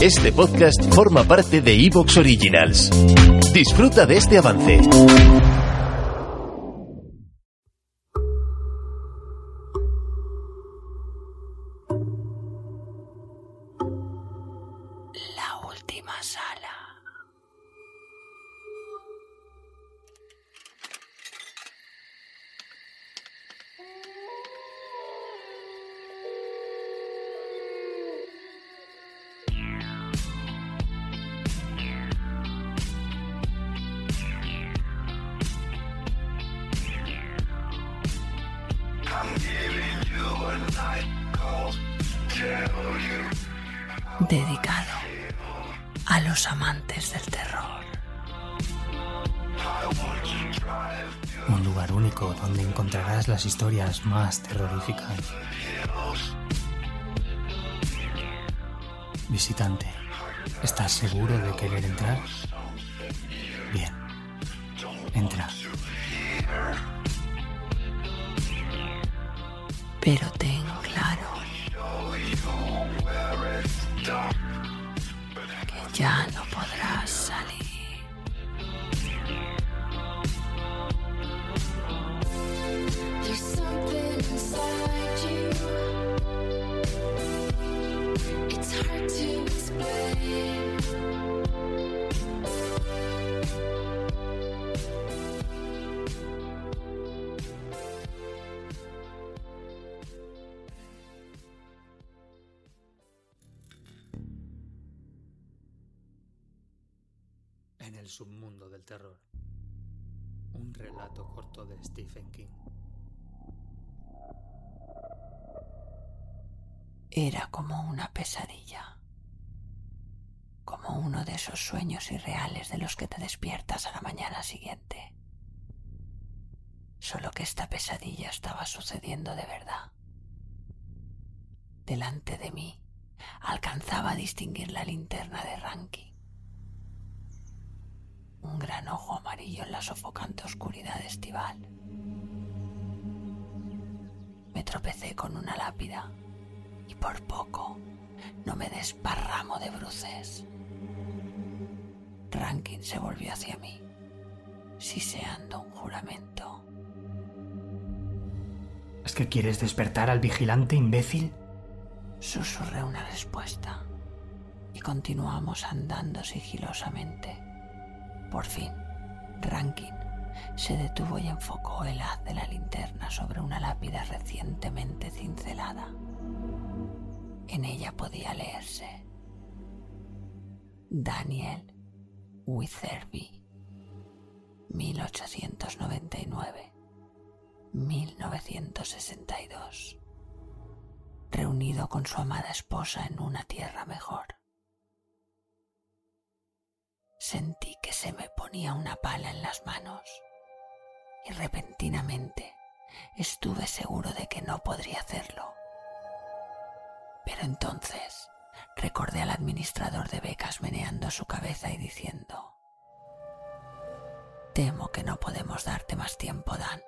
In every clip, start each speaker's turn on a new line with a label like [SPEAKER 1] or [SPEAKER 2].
[SPEAKER 1] Este podcast forma parte de Evox Originals. Disfruta de este avance.
[SPEAKER 2] La última sala. Dedicado a los amantes del terror.
[SPEAKER 3] Un lugar único donde encontrarás las historias más terroríficas. Visitante, ¿estás seguro de querer entrar? Bien, entra.
[SPEAKER 2] Pero
[SPEAKER 3] el submundo del terror. Un relato corto de Stephen King.
[SPEAKER 2] Era como una pesadilla. Como uno de esos sueños irreales de los que te despiertas a la mañana siguiente. Solo que esta pesadilla estaba sucediendo de verdad. Delante de mí alcanzaba a distinguir la linterna de Ranky. Un gran ojo amarillo en la sofocante oscuridad estival. Me tropecé con una lápida y por poco no me desparramo de bruces. Rankin se volvió hacia mí, siseando un juramento.
[SPEAKER 3] ¿Es que quieres despertar al vigilante imbécil?
[SPEAKER 2] Susurré una respuesta y continuamos andando sigilosamente. Por fin, Rankin se detuvo y enfocó el haz de la linterna sobre una lápida recientemente cincelada. En ella podía leerse Daniel Witherby, 1899-1962, reunido con su amada esposa en una tierra mejor. Sentí que se me ponía una pala en las manos y repentinamente estuve seguro de que no podría hacerlo. Pero entonces recordé al administrador de becas meneando su cabeza y diciendo, Temo que no podemos darte más tiempo, Dan.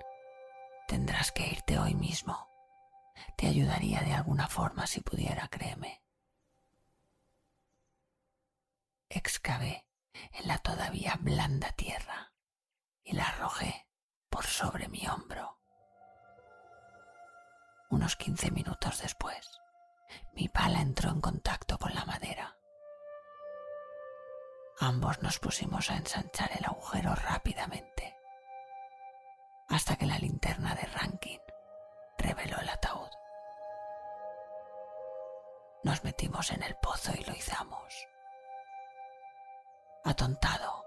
[SPEAKER 2] Tendrás que irte hoy mismo. Te ayudaría de alguna forma si pudiera, créeme. Excavé en la todavía blanda tierra y la arrojé por sobre mi hombro. Unos quince minutos después, mi pala entró en contacto con la madera. Ambos nos pusimos a ensanchar el agujero rápidamente, hasta que la linterna de Rankin reveló el ataúd. Nos metimos en el pozo y lo izamos. Atontado,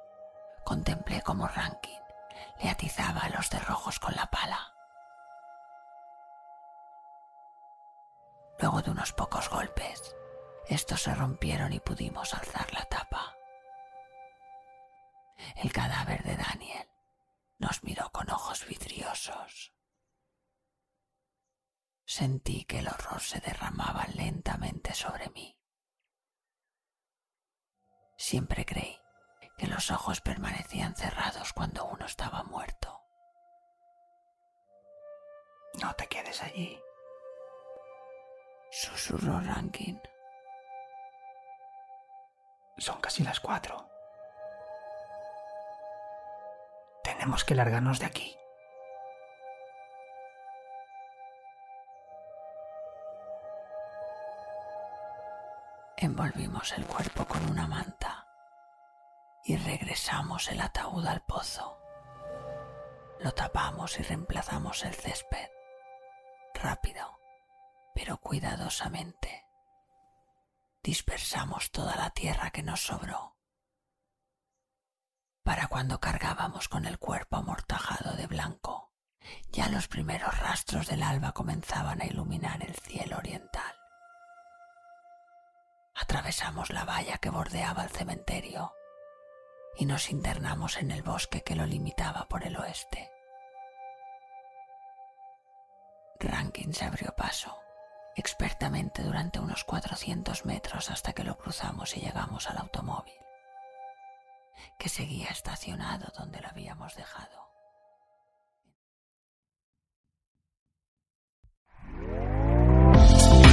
[SPEAKER 2] contemplé cómo Rankin le atizaba los cerrojos con la pala. Luego de unos pocos golpes, Estos se rompieron y pudimos alzar la tapa. El cadáver de Daniel nos miró con ojos vidriosos. Sentí que el horror se derramaba lentamente sobre mí. Siempre creí que los ojos permanecían cerrados cuando uno estaba muerto.
[SPEAKER 4] No te quedes allí.
[SPEAKER 2] Susurró Rankin.
[SPEAKER 4] Son casi las cuatro. Tenemos que largarnos de aquí.
[SPEAKER 2] Envolvimos el cuerpo con una manta y regresamos el ataúd al pozo. Lo tapamos y reemplazamos el césped. Rápido, pero cuidadosamente. Dispersamos toda la tierra que nos sobró. Para cuando cargábamos con el cuerpo amortajado de blanco, ya los primeros rastros del alba comenzaban a iluminar el cielo oriental. Atravesamos la valla que bordeaba el cementerio y nos internamos en el bosque que lo limitaba por el oeste. Rankin se abrió paso, expertamente durante unos 400 metros hasta que lo cruzamos y llegamos al automóvil, que seguía estacionado donde lo habíamos dejado.